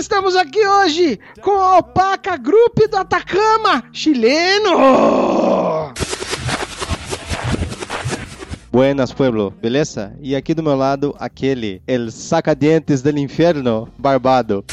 Estamos aqui hoje com a Alpaca Group do Atacama, chileno! Buenas, pueblo, beleza? E aqui do meu lado, aquele, el sacadientes del inferno, barbado.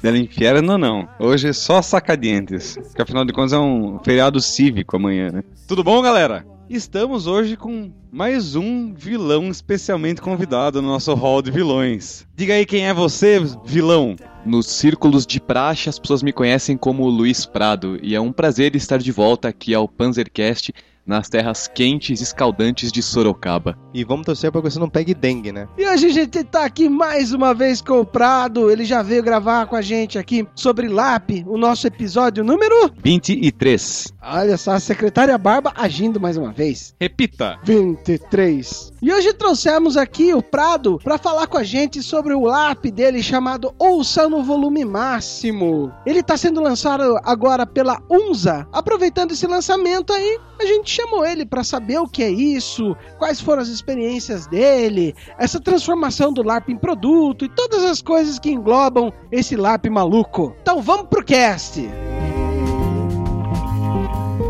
Del inferno não. Hoje é só sacadientes. Porque afinal de contas é um feriado cívico amanhã, né? Tudo bom, galera? Estamos hoje com mais um vilão especialmente convidado no nosso hall de vilões. Diga aí quem é você, vilão? Nos círculos de praxe, as pessoas me conhecem como Luiz Prado, e é um prazer estar de volta aqui ao Panzercast nas terras quentes e escaldantes de Sorocaba. E vamos torcer para que você não pegue dengue, né? E hoje a gente tá aqui mais uma vez com o Prado. Ele já veio gravar com a gente aqui sobre LAP, o nosso episódio número. 23. Olha só, a secretária Barba agindo mais uma vez. Repita. 23. E hoje trouxemos aqui o Prado para falar com a gente sobre o LAP dele chamado Ouça no Volume Máximo. Ele está sendo lançado agora pela UNZA. Aproveitando esse lançamento aí, a gente chamou ele para saber o que é isso, quais foram as experiências dele, essa transformação do LARP em produto e todas as coisas que englobam esse LARP maluco. Então vamos pro cast!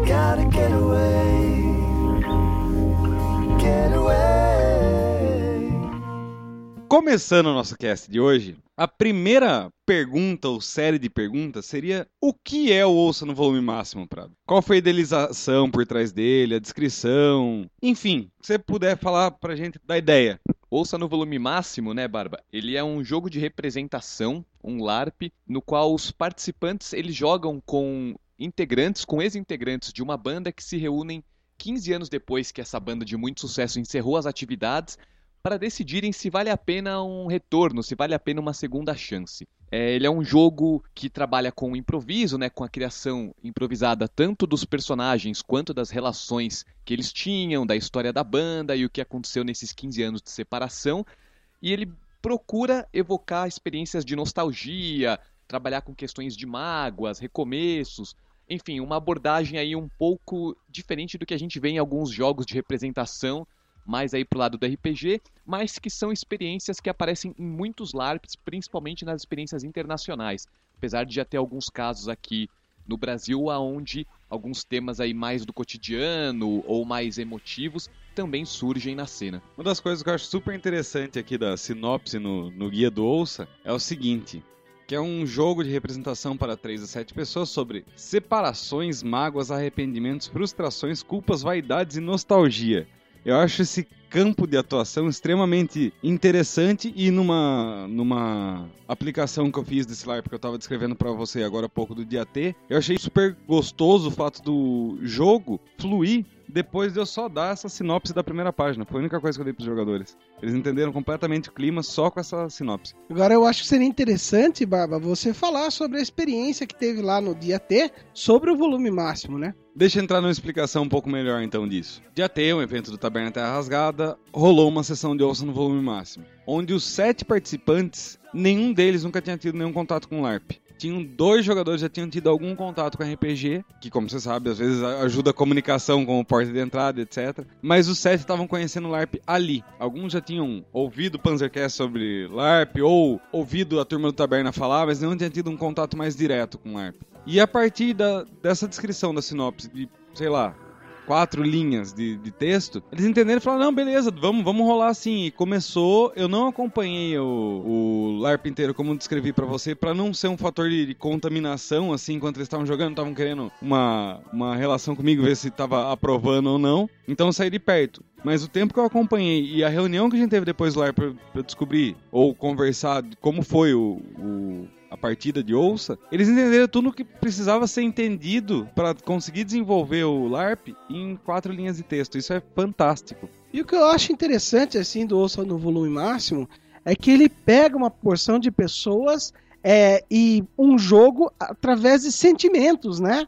Gotta Começando o nosso cast de hoje, a primeira pergunta ou série de perguntas seria o que é o Ouça no volume máximo, Prado? Qual foi a idealização por trás dele, a descrição, enfim, se você puder falar pra gente da ideia. Ouça no volume máximo, né, Barba? Ele é um jogo de representação, um LARP, no qual os participantes eles jogam com integrantes, com ex-integrantes de uma banda que se reúnem 15 anos depois que essa banda de muito sucesso encerrou as atividades para decidirem se vale a pena um retorno, se vale a pena uma segunda chance. É, ele é um jogo que trabalha com o improviso, né, com a criação improvisada tanto dos personagens quanto das relações que eles tinham, da história da banda e o que aconteceu nesses 15 anos de separação. E ele procura evocar experiências de nostalgia, trabalhar com questões de mágoas, recomeços, enfim, uma abordagem aí um pouco diferente do que a gente vê em alguns jogos de representação, mais aí pro lado do RPG, mas que são experiências que aparecem em muitos LARPs, principalmente nas experiências internacionais. Apesar de já ter alguns casos aqui no Brasil aonde alguns temas aí mais do cotidiano ou mais emotivos também surgem na cena. Uma das coisas que eu acho super interessante aqui da sinopse no, no guia do Ouça é o seguinte. Que é um jogo de representação para 3 a 7 pessoas sobre separações, mágoas, arrependimentos, frustrações, culpas, vaidades e nostalgia. Eu acho esse campo de atuação extremamente interessante e numa, numa aplicação que eu fiz desse LARP que eu estava descrevendo para você agora há pouco do dia T, eu achei super gostoso o fato do jogo fluir depois de eu só dar essa sinopse da primeira página. Foi a única coisa que eu dei pros jogadores. Eles entenderam completamente o clima só com essa sinopse. Agora eu acho que seria interessante, Barba, você falar sobre a experiência que teve lá no dia T sobre o volume máximo, né? Deixa eu entrar numa explicação um pouco melhor então disso. Dia T, um evento do Taberna Terra Rasgada, rolou uma sessão de ouça no volume máximo, onde os sete participantes, nenhum deles nunca tinha tido nenhum contato com LARP. Tinham dois jogadores já tinham tido algum contato com RPG, que como você sabe, às vezes ajuda a comunicação com o porta de entrada, etc. Mas os sete estavam conhecendo o LARP ali. Alguns já tinham ouvido o Panzercast sobre LARP ou ouvido a turma do Taberna falar, mas não tinham tido um contato mais direto com LARP. E a partir da, dessa descrição da sinopse, de, sei lá, quatro linhas de, de texto, eles entenderam e falaram, não, beleza, vamos, vamos rolar assim. E começou, eu não acompanhei o, o LARP inteiro como descrevi pra você, pra não ser um fator de, de contaminação, assim, enquanto eles estavam jogando, estavam querendo uma, uma relação comigo, ver se tava aprovando ou não. Então eu saí de perto. Mas o tempo que eu acompanhei e a reunião que a gente teve depois do LARP eu descobrir, ou conversar como foi o- o a partida de ouça, eles entenderam tudo o que precisava ser entendido para conseguir desenvolver o LARP em quatro linhas de texto. Isso é fantástico. E o que eu acho interessante, assim, do Ouça no Volume Máximo, é que ele pega uma porção de pessoas é, e um jogo através de sentimentos, né?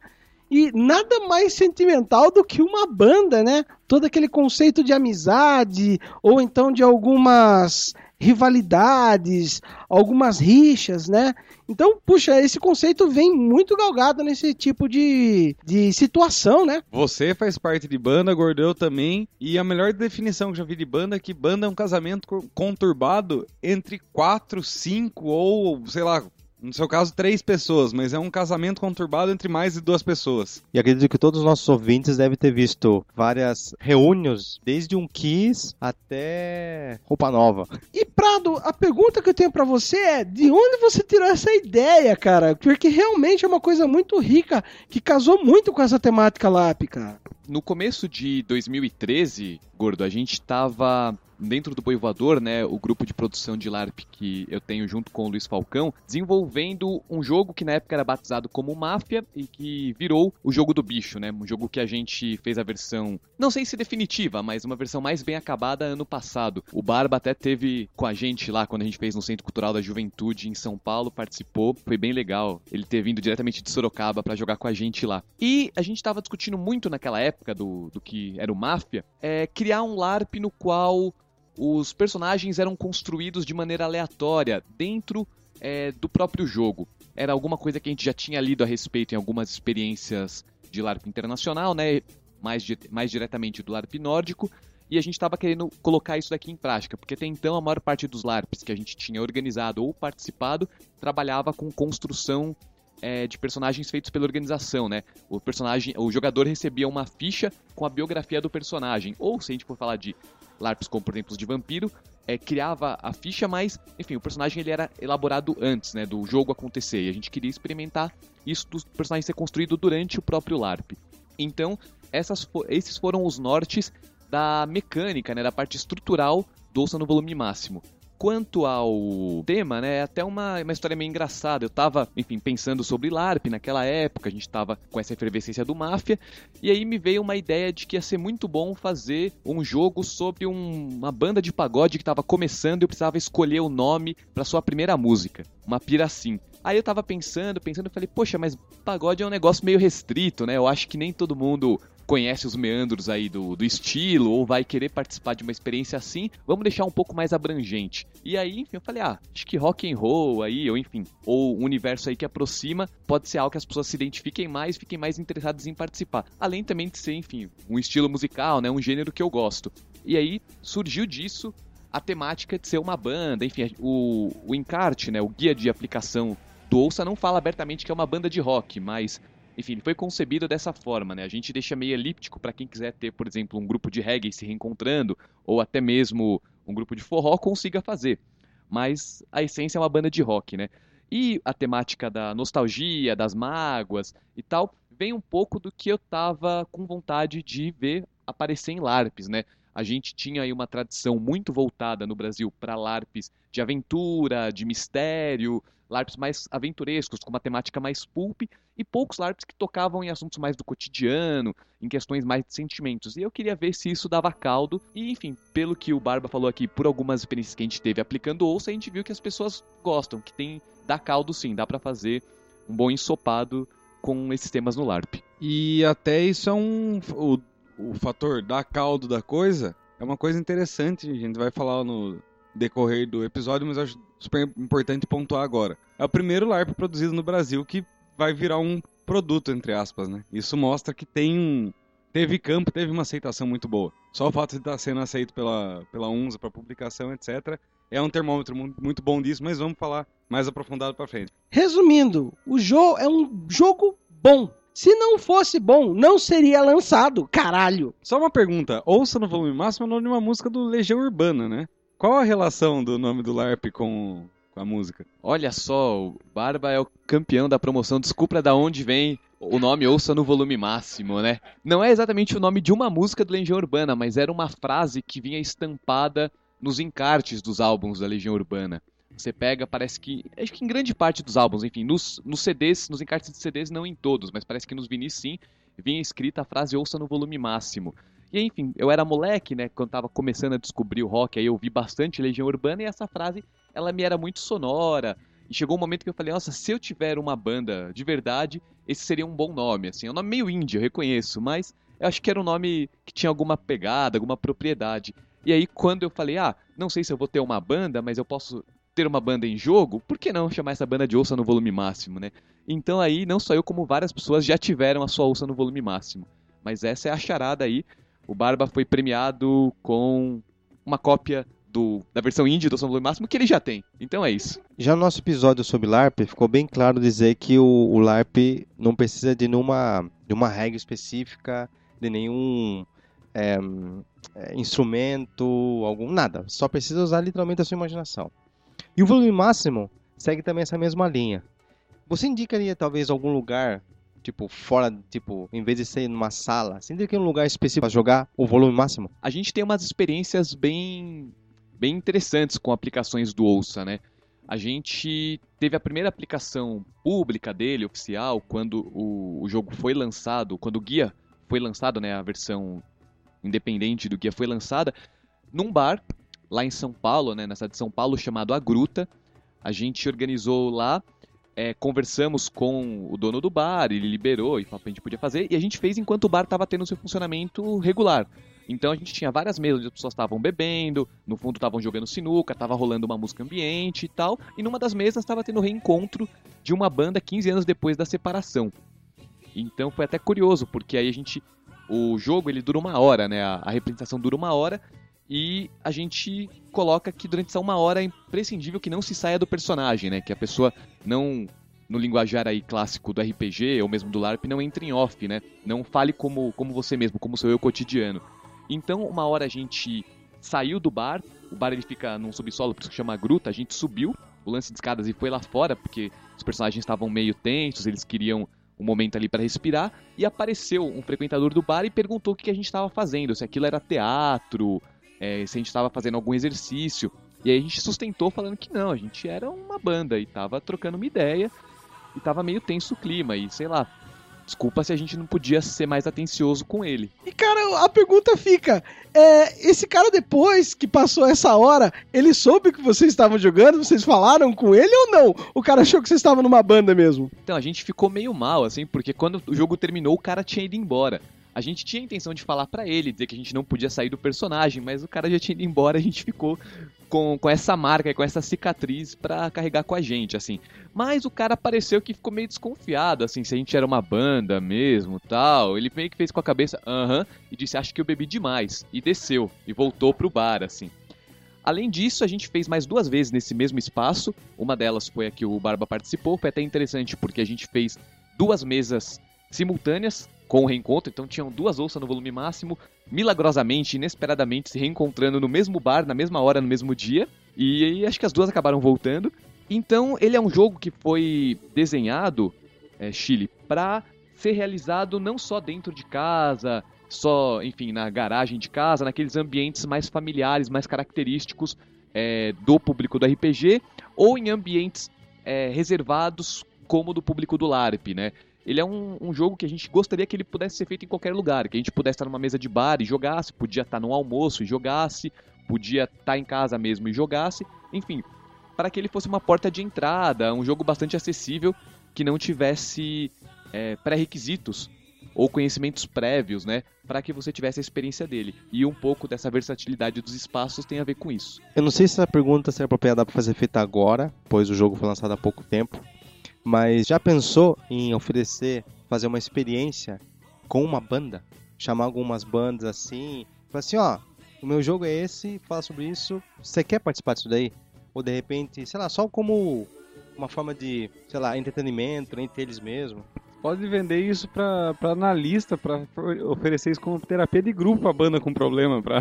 E nada mais sentimental do que uma banda, né? Todo aquele conceito de amizade, ou então de algumas rivalidades, algumas rixas, né? Então, puxa, esse conceito vem muito galgado nesse tipo de, de situação, né? Você faz parte de banda, Gordeu também. E a melhor definição que já vi de banda é que banda é um casamento co- conturbado entre quatro, cinco ou, sei lá, no seu caso, três pessoas, mas é um casamento conturbado entre mais de duas pessoas. E acredito que todos os nossos ouvintes devem ter visto várias reuniões, desde um Kiss até roupa nova. E Prado, a pergunta que eu tenho pra você é: de onde você tirou essa ideia, cara? Porque realmente é uma coisa muito rica que casou muito com essa temática LAP, cara. No começo de 2013, Gordo, a gente tava dentro do Boi Voador, né, o grupo de produção de LARP que eu tenho junto com o Luiz Falcão, desenvolvendo um jogo que na época era batizado como Máfia e que virou o jogo do bicho, né, um jogo que a gente fez a versão, não sei se definitiva, mas uma versão mais bem acabada ano passado. O Barba até teve com a gente lá quando a gente fez no Centro Cultural da Juventude em São Paulo, participou, foi bem legal ele ter vindo diretamente de Sorocaba pra jogar com a gente lá. E a gente tava discutindo muito naquela época do, do que era o Máfia, é criar um LARP no qual os personagens eram construídos de maneira aleatória dentro é, do próprio jogo. Era alguma coisa que a gente já tinha lido a respeito em algumas experiências de LARP internacional, né? Mais, mais diretamente do LARP nórdico. E a gente estava querendo colocar isso daqui em prática, porque até então a maior parte dos LARPs que a gente tinha organizado ou participado trabalhava com construção é, de personagens feitos pela organização, né? O personagem, o jogador recebia uma ficha com a biografia do personagem, ou se a gente for falar de LARPs como, por exemplo, de vampiro, é, criava a ficha, mas, enfim, o personagem ele era elaborado antes, né, do jogo acontecer, e a gente queria experimentar isso do personagem ser construído durante o próprio LARP. Então, essas esses foram os nortes da mecânica, né, da parte estrutural do Ouça no volume máximo. Quanto ao tema, né, é até uma, uma história meio engraçada. Eu tava, enfim, pensando sobre LARP naquela época, a gente tava com essa efervescência do Máfia, e aí me veio uma ideia de que ia ser muito bom fazer um jogo sobre um- uma banda de pagode que tava começando e eu precisava escolher o nome pra sua primeira música, uma piracim. Aí eu tava pensando, pensando, falei, poxa, mas pagode é um negócio meio restrito, né? Eu acho que nem todo mundo conhece os meandros aí do, do estilo ou vai querer participar de uma experiência assim, vamos deixar um pouco mais abrangente. E aí, enfim, eu falei, ah, acho que rock and roll aí, ou enfim, ou um universo aí que aproxima, pode ser algo que as pessoas se identifiquem mais, fiquem mais interessadas em participar. Além também de ser, enfim, um estilo musical, né, um gênero que eu gosto. E aí surgiu disso a temática de ser uma banda, enfim, o, o encarte, né, o guia de aplicação do Ouça não fala abertamente que é uma banda de rock, mas enfim, ele foi concebido dessa forma, né? A gente deixa meio elíptico para quem quiser ter, por exemplo, um grupo de reggae se reencontrando, ou até mesmo um grupo de forró consiga fazer. Mas a essência é uma banda de rock, né? E a temática da nostalgia, das mágoas e tal, vem um pouco do que eu tava com vontade de ver aparecer em LARPs, né? A gente tinha aí uma tradição muito voltada no Brasil para LARPs de aventura, de mistério, LARPs mais aventurescos, com uma temática mais pulp, e poucos LARPs que tocavam em assuntos mais do cotidiano, em questões mais de sentimentos. E eu queria ver se isso dava caldo. E, enfim, pelo que o Barba falou aqui, por algumas experiências que a gente teve aplicando ouça, a gente viu que as pessoas gostam, que tem dá caldo sim, dá pra fazer um bom ensopado com esses temas no LARP. E até isso é um. O, o fator da caldo da coisa é uma coisa interessante. A gente vai falar no decorrer do episódio, mas acho super importante pontuar agora. É o primeiro LARP produzido no Brasil que vai virar um produto, entre aspas, né? Isso mostra que tem um. Teve campo, teve uma aceitação muito boa. Só o fato de estar sendo aceito pela, pela UNSA para publicação, etc., é um termômetro mu- muito bom disso, mas vamos falar mais aprofundado para frente. Resumindo, o jogo é um jogo bom. Se não fosse bom, não seria lançado, caralho. Só uma pergunta, ouça no volume máximo o nome de uma música do Legião Urbana, né? Qual a relação do nome do LARP com, com a música? Olha só, o Barba é o campeão da promoção. Desculpa da onde vem o nome Ouça no volume máximo, né? Não é exatamente o nome de uma música do Legião Urbana, mas era uma frase que vinha estampada nos encartes dos álbuns da Legião Urbana. Você pega, parece que. Acho que em grande parte dos álbuns, enfim, nos, nos CDs, nos encartes de CDs, não em todos, mas parece que nos vinis sim, vinha escrita a frase Ouça no volume máximo. E enfim, eu era moleque, né, quando tava começando a descobrir o rock, aí eu vi bastante Legião Urbana e essa frase, ela me era muito sonora. E chegou um momento que eu falei, nossa, se eu tiver uma banda de verdade, esse seria um bom nome, assim. É um nome meio indie, eu reconheço, mas eu acho que era um nome que tinha alguma pegada, alguma propriedade. E aí, quando eu falei, ah, não sei se eu vou ter uma banda, mas eu posso ter uma banda em jogo, por que não chamar essa banda de ouça no volume máximo, né? Então aí, não só eu, como várias pessoas já tiveram a sua ouça no volume máximo. Mas essa é a charada aí. O Barba foi premiado com uma cópia do, da versão indie do no volume máximo que ele já tem. Então é isso. Já no nosso episódio sobre LARP, ficou bem claro dizer que o, o LARP não precisa de nenhuma de uma regra específica, de nenhum é, é, instrumento, algum nada. Só precisa usar literalmente a sua imaginação. E o volume máximo segue também essa mesma linha. Você indicaria talvez algum lugar, tipo fora, tipo, em vez de ser numa sala, você indicaria um lugar específico para jogar o volume máximo? A gente tem umas experiências bem, bem interessantes com aplicações do Ouça, né? A gente teve a primeira aplicação pública dele, oficial, quando o, o jogo foi lançado, quando o guia foi lançado, né, a versão independente do guia foi lançada, num bar lá em São Paulo, né, nessa de São Paulo, chamado A Gruta. A gente organizou lá, é, conversamos com o dono do bar, ele liberou e falou que a gente podia fazer, e a gente fez enquanto o bar estava tendo seu funcionamento regular. Então a gente tinha várias mesas onde as pessoas estavam bebendo, no fundo estavam jogando sinuca, estava rolando uma música ambiente e tal, e numa das mesas estava tendo reencontro de uma banda 15 anos depois da separação. Então foi até curioso, porque aí a gente. O jogo ele dura uma hora, né? A, a representação dura uma hora. E a gente coloca que durante essa uma hora é imprescindível que não se saia do personagem, né? Que a pessoa não, no linguajar aí clássico do RPG ou mesmo do LARP, não entre em off, né? Não fale como, como você mesmo, como seu eu cotidiano. Então, uma hora a gente saiu do bar, o bar ele fica num subsolo, por isso que chama gruta, a gente subiu o lance de escadas e foi lá fora, porque os personagens estavam meio tensos, eles queriam um momento ali para respirar, e apareceu um frequentador do bar e perguntou o que a gente estava fazendo, se aquilo era teatro, é, se a gente estava fazendo algum exercício. E aí a gente sustentou falando que não, a gente era uma banda e tava trocando uma ideia e tava meio tenso o clima e sei lá. Desculpa se a gente não podia ser mais atencioso com ele. E cara, a pergunta fica: é, esse cara depois que passou essa hora, ele soube que vocês estavam jogando? Vocês falaram com ele ou não? O cara achou que vocês estavam numa banda mesmo? Então a gente ficou meio mal, assim, porque quando o jogo terminou, o cara tinha ido embora. A gente tinha a intenção de falar pra ele, dizer que a gente não podia sair do personagem, mas o cara já tinha ido embora, a gente ficou com, com essa marca, com essa cicatriz pra carregar com a gente, assim. Mas o cara pareceu que ficou meio desconfiado, assim, se a gente era uma banda mesmo, tal. Ele meio que fez com a cabeça, aham, e disse, acho que eu bebi demais. E desceu, e voltou pro bar, assim. Além disso, a gente fez mais duas vezes nesse mesmo espaço. Uma delas foi a que o Barba participou. Foi até interessante porque a gente fez duas mesas simultâneas com o reencontro. Então tinham duas ouças no volume máximo, milagrosamente, inesperadamente se reencontrando no mesmo bar, na mesma hora, no mesmo dia. E acho que as duas acabaram voltando. Então ele é um jogo que foi desenhado, é, Chile, para ser realizado não só dentro de casa, só, enfim, na garagem de casa, naqueles ambientes mais familiares, mais característicos é, do público do RPG, ou em ambientes é, reservados como do público do LARP, né? Ele é um, um, jogo que a gente gostaria que ele pudesse ser feito em qualquer lugar, que a gente pudesse estar numa mesa de bar e jogasse, podia estar num almoço e jogasse, podia estar em casa mesmo e jogasse, enfim, para que ele fosse uma porta de entrada, um jogo bastante acessível que não tivesse é, pré-requisitos ou conhecimentos prévios, né, para que você tivesse a experiência dele. E um pouco dessa versatilidade dos espaços tem a ver com isso. Eu não sei se essa pergunta será apropriada para fazer feita agora, pois o jogo foi lançado há pouco tempo, mas já pensou em oferecer, fazer uma experiência com uma banda? Chamar algumas bandas assim, falar assim, ó, o meu jogo é esse, fala sobre isso, você quer participar disso daí? Ou de repente, sei lá, só como uma forma de, sei lá, entretenimento entre eles mesmo. Pode vender isso pra analista, pra oferecer isso como terapia de grupo a banda com problema. Pra...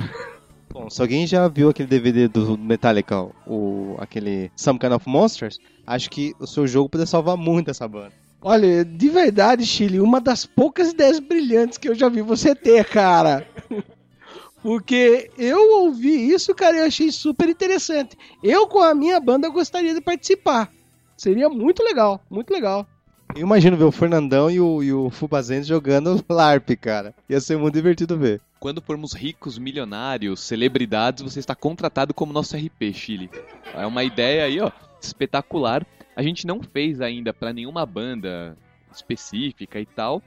Bom, se alguém já viu aquele DVD do Metallica, o, aquele Some Kind of Monsters, acho que o seu jogo poderia salvar muito essa banda. Olha, de verdade, Chile, uma das poucas ideias brilhantes que eu já vi você ter, cara. Porque eu ouvi isso, cara, e achei super interessante. Eu, com a minha banda, gostaria de participar. Seria muito legal, muito legal. Eu imagino ver o Fernandão e o, e o jogando LARP, cara. Ia ser muito divertido ver. Quando formos ricos, milionários, celebridades, você está contratado como nosso RP, Chile. É uma ideia aí, ó, espetacular. A gente não fez ainda para nenhuma banda específica e tal.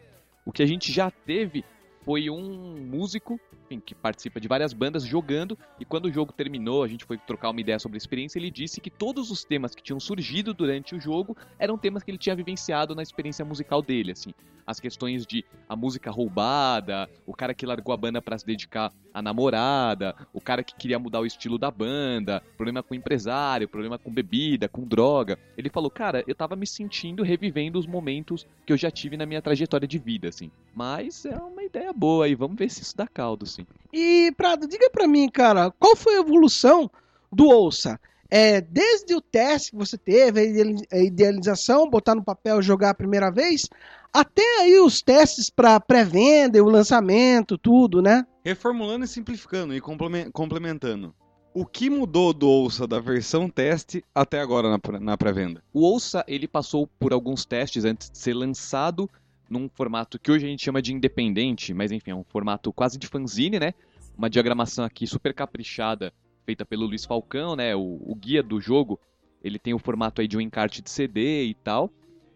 O que a gente já teve foi um músico enfim, que participa de várias bandas jogando e quando o jogo terminou, a gente foi trocar uma ideia sobre a experiência, ele disse que todos os temas que tinham surgido durante o jogo eram temas que ele tinha vivenciado na experiência musical dele, assim, as questões de a música roubada, o cara que largou a banda para se dedicar à namorada, o cara que queria mudar o estilo da banda, problema com empresário, problema com bebida, com droga. Ele falou, cara, eu tava me sentindo revivendo os momentos que eu já tive na minha trajetória de vida, assim. Mas é uma ideia boa aí, vamos ver se isso dá caldo, assim. E, Prado, diga pra mim, cara, qual foi a evolução do Ouça? É, desde o teste que você teve, a ideali- a idealização, botar no papel, jogar a primeira vez, até aí os testes pra pré-venda e o lançamento, tudo, né? Reformulando e simplificando e complemen- complementando. O que mudou do Ouça da versão teste até agora na, na pré-venda? O Ouça, ele passou por alguns testes antes de ser lançado num formato que hoje a gente chama de independente, mas enfim, é um formato quase de fanzine, né? Uma diagramação aqui super caprichada, feita pelo Luiz Falcão, né? O, o guia do jogo, ele tem o formato aí de um encarte de CD e tal.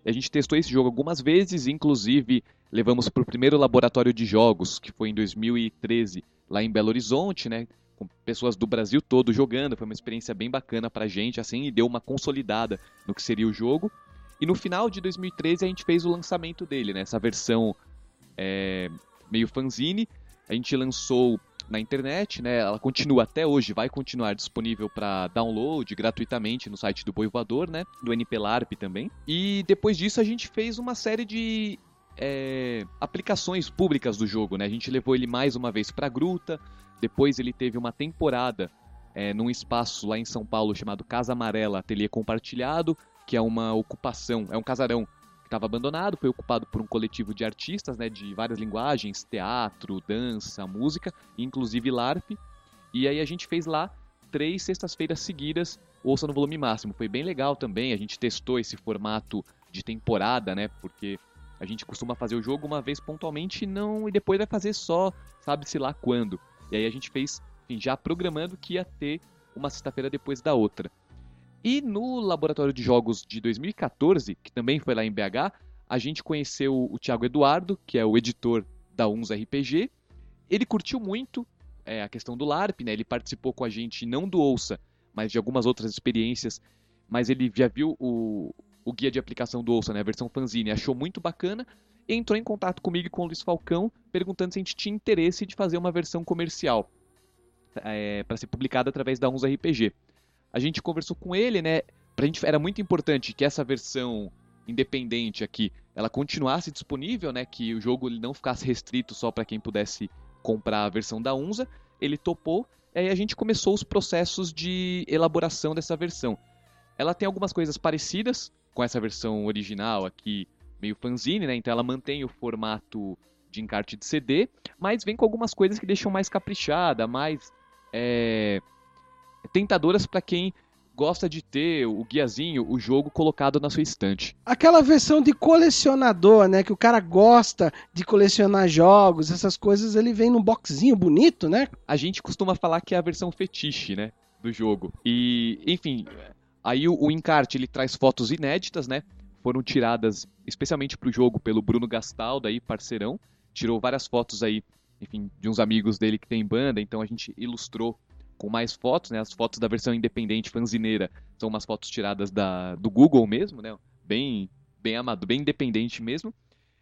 A gente testou esse jogo algumas vezes, inclusive levamos para o primeiro laboratório de jogos, que foi em 2013, lá em Belo Horizonte, né? Com pessoas do Brasil todo jogando, foi uma experiência bem bacana pra gente, assim, e deu uma consolidada no que seria o jogo. E no final de 2013 a gente fez o lançamento dele, né? Essa versão é, meio fanzine. A gente lançou na internet, né? Ela continua até hoje, vai continuar disponível para download gratuitamente no site do Boi Voador, né? Do NP LARP também. E depois disso a gente fez uma série de é, aplicações públicas do jogo, né? A gente levou ele mais uma vez para Gruta. Depois ele teve uma temporada é, num espaço lá em São Paulo chamado Casa Amarela Ateliê Compartilhado, que é uma ocupação, é um casarão que estava abandonado, foi ocupado por um coletivo de artistas, né, de várias linguagens, teatro, dança, música, inclusive LARP. E aí a gente fez lá três sextas-feiras seguidas, ouça no volume máximo. Foi bem legal também, a gente testou esse formato de temporada, né, porque a gente costuma fazer o jogo uma vez pontualmente não e depois vai fazer só, sabe-se lá quando. E aí a gente fez, enfim, já programando que ia ter uma sexta-feira depois da outra. E no laboratório de jogos de 2014, que também foi lá em BH, a gente conheceu o Thiago Eduardo, que é o editor da Uns RPG. Ele curtiu muito é, a questão do LARP, né? Ele participou com a gente não do Ouça, mas de algumas outras experiências. Mas ele já viu o, o guia de aplicação do Ouça, né? A versão fanzine, achou muito bacana. Entrou em contato comigo e com o Luiz Falcão, perguntando se a gente tinha interesse de fazer uma versão comercial é, para ser publicada através da Uns RPG. A gente conversou com ele, né? Pra gente era muito importante que essa versão independente aqui, ela continuasse disponível, né? Que o jogo não ficasse restrito só para quem pudesse comprar a versão da Unza. Ele topou, e aí a gente começou os processos de elaboração dessa versão. Ela tem algumas coisas parecidas com essa versão original aqui, meio fanzine, né? Então ela mantém o formato de encarte de CD, mas vem com algumas coisas que deixam mais caprichada, mais é, tentadoras para quem gosta de ter o guiazinho, o jogo colocado na sua estante. Aquela versão de colecionador, né? Que o cara gosta de colecionar jogos, essas coisas, ele vem num boxinho bonito, né? A gente costuma falar que é a versão fetiche, né, do jogo. E, enfim, aí o, o encarte ele traz fotos inéditas, né? Foram tiradas especialmente pro jogo pelo Bruno Gastaldo aí, parceirão. Tirou várias fotos aí, enfim, de uns amigos dele que tem banda, então a gente ilustrou com mais fotos, né? As fotos da versão independente fanzineira são umas fotos tiradas da, do Google mesmo, né? Bem, bem amado, bem independente mesmo.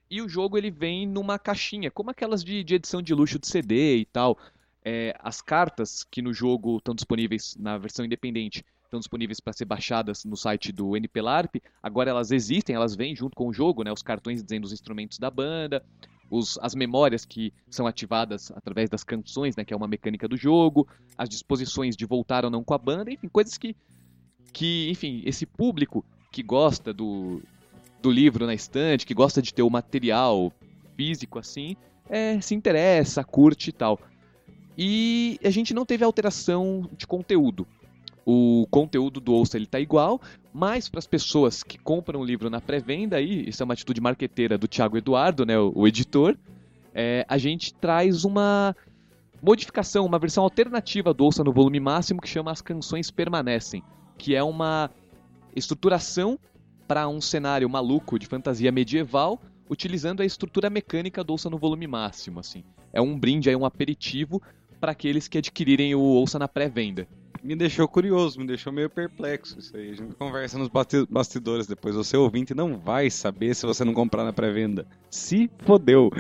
E o jogo ele vem numa caixinha, como aquelas de, de edição de luxo de CD e tal. É, as cartas que no jogo estão disponíveis na versão independente estão disponíveis para ser baixadas no site do NPLARP. Agora elas existem, elas vêm junto com o jogo, né? Os cartões dizendo os instrumentos da banda, os, as memórias que são ativadas através das canções, né? Que é uma mecânica do jogo, as disposições de voltar ou não com a banda, enfim, coisas que, que enfim, esse público que gosta do, do livro na estante, que gosta de ter o material físico assim, é, se interessa, curte e tal. E a gente não teve alteração de conteúdo. O conteúdo do Ouça ele tá igual, Mas para as pessoas que compram o livro na pré-venda, aí, isso é uma atitude marqueteira do Thiago Eduardo, né, o, o editor, é, a gente traz uma modificação, uma versão alternativa do Ouça no volume máximo que chama As Canções Permanecem, que é uma estruturação para um cenário maluco de fantasia medieval, utilizando a estrutura mecânica do Ouça no volume máximo, assim. É um brinde aí, um aperitivo para aqueles que adquirirem o Ouça na pré-venda. Me deixou curioso, me deixou meio perplexo isso aí. A gente conversa nos basti- bastidores depois. Você ouvinte não vai saber se você não comprar na pré-venda. Se fodeu.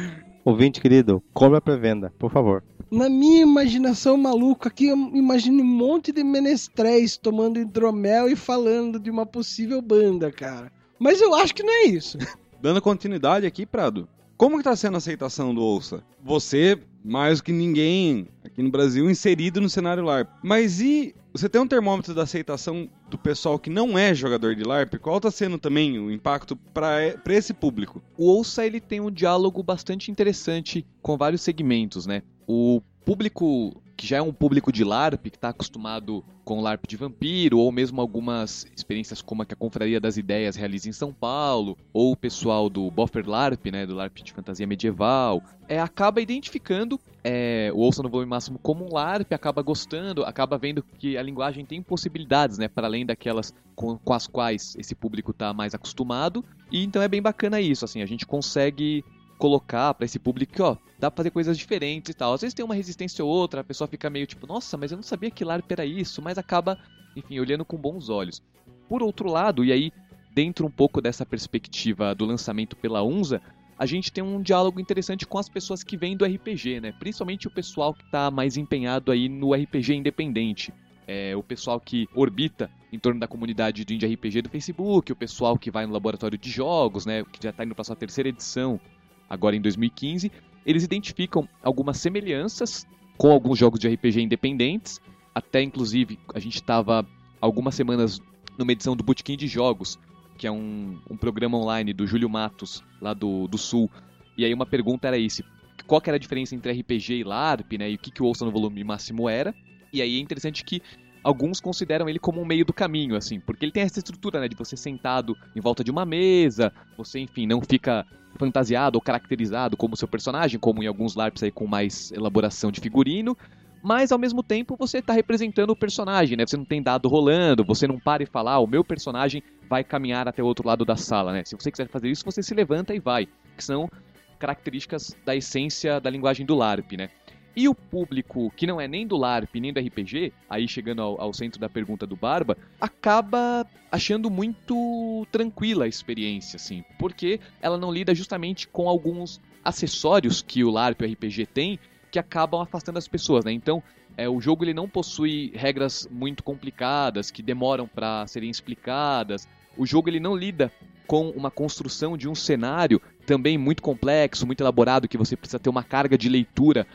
Ouvinte querido, compre a pré-venda, por favor. Na minha imaginação maluca aqui, eu imagino um monte de menestréis tomando hidromel e falando de uma possível banda, cara. Mas eu acho que não é isso. Dando continuidade aqui, Prado. Como que tá sendo a aceitação do Ouça? Você, mais do que ninguém aqui no Brasil, inserido no cenário LARP. Mas e você tem um termômetro da aceitação do pessoal que não é jogador de LARP? Qual tá sendo também o impacto para esse público? O Ouça ele tem um diálogo bastante interessante com vários segmentos, né? O público que já é um público de LARP, que está acostumado com LARP de vampiro, ou mesmo algumas experiências como a que a Confraria das Ideias realiza em São Paulo, ou o pessoal do Boffer LARP, né, do LARP de fantasia medieval, é, acaba identificando é, o Ouça no Volume Máximo como um LARP, acaba gostando, acaba vendo que a linguagem tem possibilidades, né, para além daquelas com, com as quais esse público está mais acostumado, e então é bem bacana isso, assim, a gente consegue colocar para esse público que, ó, dá pra fazer coisas diferentes e tal. Às vezes tem uma resistência ou outra, a pessoa fica meio tipo, nossa, mas eu não sabia que LARP era isso, mas acaba, enfim, olhando com bons olhos. Por outro lado, e aí, dentro um pouco dessa perspectiva do lançamento pela UNZA, a gente tem um diálogo interessante com as pessoas que vêm do RPG, né? Principalmente o pessoal que está mais empenhado aí no RPG independente. É, o pessoal que orbita em torno da comunidade do Indie RPG do Facebook, o pessoal que vai no laboratório de jogos, né? Que já está indo para sua terceira edição agora em 2015, eles identificam algumas semelhanças com alguns jogos de RPG independentes. Até inclusive a gente estava algumas semanas numa edição do Bootkin de Jogos, que é um, um programa online do Júlio Matos, lá do, do Sul. E aí uma pergunta era esse, qual que era a diferença entre RPG e LARP, né? E o que, que o Ouça no volume máximo era. E aí é interessante que alguns consideram ele como um meio do caminho, assim, porque ele tem essa estrutura, né, de você sentado em volta de uma mesa, você, enfim, não fica fantasiado ou caracterizado como seu personagem, como em alguns LARPs aí com mais elaboração de figurino, mas ao mesmo tempo você está representando o personagem, né? Você não tem dado rolando, você não para e fala, ah, o meu personagem vai caminhar até o outro lado da sala, né? Se você quiser fazer isso, você se levanta e vai, que são características da essência da linguagem do LARP, né? E o público que não é nem do LARP nem do RPG, aí chegando ao, ao, centro da pergunta do Barba, acaba achando muito tranquila a experiência, assim, porque ela não lida justamente com alguns acessórios que o LARP e o RPG tem que acabam afastando as pessoas, né? Então, é, o jogo ele não possui regras muito complicadas que demoram para serem explicadas. O jogo ele não lida com uma construção de um cenário também muito complexo, muito elaborado, que você precisa ter uma carga de leitura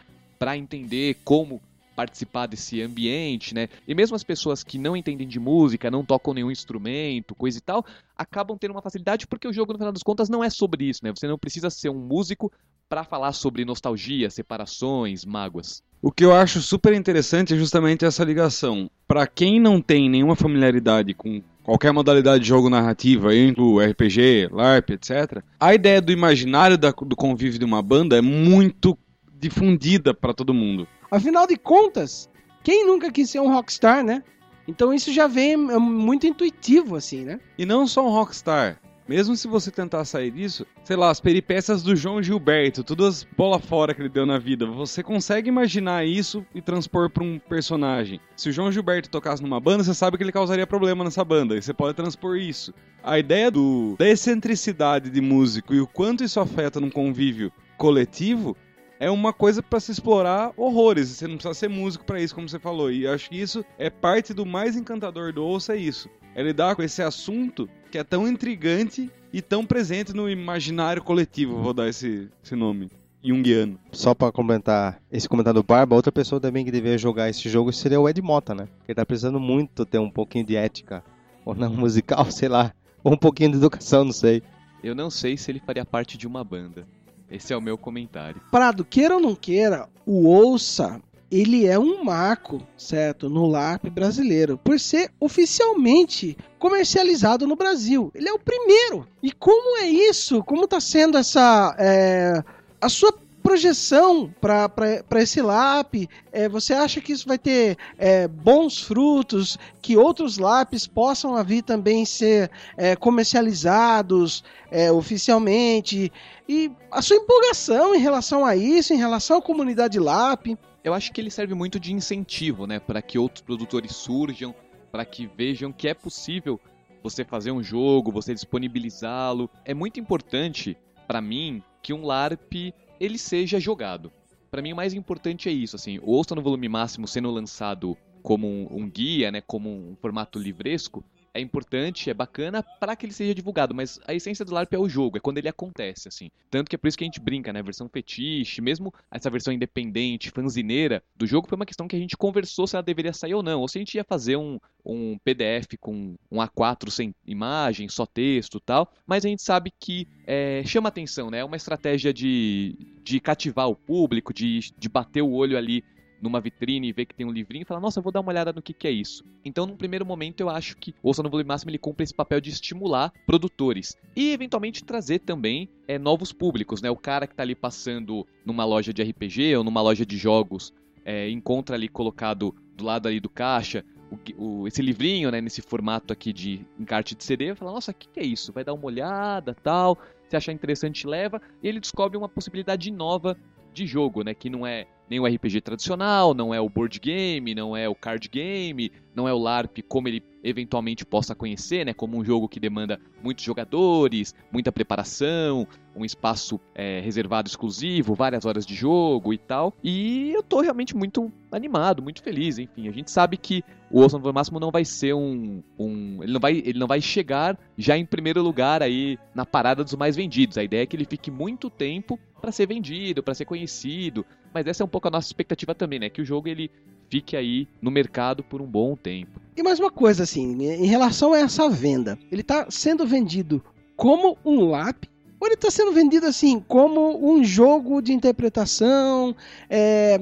para entender como participar desse ambiente, né? E mesmo as pessoas que não entendem de música, não tocam nenhum instrumento, coisa e tal, acabam tendo uma facilidade porque o jogo, no final das contas, não é sobre isso, né? Você não precisa ser um músico para falar sobre nostalgia, separações, mágoas. O que eu acho super interessante é justamente essa ligação. Para quem não tem nenhuma familiaridade com qualquer modalidade de jogo narrativa, incluindo RPG, LARP, etc., a ideia do imaginário da, do convívio de uma banda é muito difundida para todo mundo. Afinal de contas, quem nunca quis ser um rockstar, né? Então isso já vem é muito intuitivo, assim, né? E não só um rockstar. Mesmo se você tentar sair disso, sei lá, as peripécias do João Gilberto, todas as bola fora que ele deu na vida, você consegue imaginar isso e transpor para um personagem. Se o João Gilberto tocasse numa banda, você sabe que ele causaria problema nessa banda, e você pode transpor isso. A ideia do, da excentricidade de músico e o quanto isso afeta num convívio coletivo é uma coisa para se explorar horrores. Você não precisa ser músico para isso, como você falou. E acho que isso é parte do mais encantador do Ouça é isso. É lidar com esse assunto que é tão intrigante e tão presente no imaginário coletivo, vou dar esse, esse nome. Jungiano. Só para complementar esse comentário do Barba, outra pessoa também que deveria jogar esse jogo seria o Ed Mota, né? Ele tá precisando muito ter um pouquinho de ética, ou não musical, sei lá, ou um pouquinho de educação, não sei. Eu não sei se ele faria parte de uma banda. Esse é o meu comentário. Prado, queira ou não queira, o Ouça, ele é um marco, certo, no LARP brasileiro, por ser oficialmente comercializado no Brasil. Ele é o primeiro. E como é isso? Como está sendo essa é, a sua projeção para esse LAP? É, você acha que isso vai ter é, bons frutos, que outros LAPs possam vir também ser é, comercializados é, oficialmente? E a sua empolgação em relação a isso, em relação à comunidade LAP? Eu acho que ele serve muito de incentivo, né, para que outros produtores surjam, para que vejam que é possível você fazer um jogo, você disponibilizá-lo. É muito importante para mim que um LARP ele seja jogado. Para mim o mais importante é isso, assim, o Ouça no volume máximo sendo lançado como um, um guia, né, como um formato livresco, é importante, é bacana para que ele seja divulgado, mas a essência do LARP é o jogo, é quando ele acontece, assim. Tanto que é por isso que a gente brinca, né? A versão fetiche, mesmo essa versão independente, fanzineira do jogo, foi uma questão que a gente conversou se ela deveria sair ou não, ou se a gente ia fazer um, um PDF com um A4 sem imagem, só texto tal, mas a gente sabe que é, chama atenção, né? É uma estratégia de, de cativar o público, de, de bater o olho ali numa vitrine e ver que tem um livrinho e falar, nossa, eu vou dar uma olhada no que, que é isso. Então, num primeiro momento, eu acho que Ouça no Volume Máximo ele cumpre esse papel de estimular produtores e, eventualmente, trazer também é, novos públicos, né? O cara que está ali passando numa loja de RPG ou numa loja de jogos é, encontra ali colocado do lado ali do caixa o, o, esse livrinho, né, nesse formato aqui de encarte de CD, fala, nossa, o que, que é isso? Vai dar uma olhada, tal, se achar interessante, leva, e ele descobre uma possibilidade nova de jogo, né, que não é nem o RPG tradicional, não é o board game, não é o card game, não é o LARP como ele eventualmente possa conhecer, né? Como um jogo que demanda muitos jogadores, muita preparação, um espaço é, reservado exclusivo, várias horas de jogo e tal. E eu tô realmente muito animado, muito feliz. Enfim, a gente sabe que o Ocean no Máximo não vai ser um, um. ele, não vai, ele não vai chegar já em primeiro lugar aí na parada dos mais vendidos. A ideia é que ele fique muito tempo para ser vendido, para ser conhecido. Mas essa é um pouco a nossa expectativa também, né? Que o jogo ele fique aí no mercado por um bom tempo. E mais uma coisa, assim, em relação a essa venda, ele está sendo vendido como um LAP ou ele está sendo vendido assim como um jogo de interpretação, é,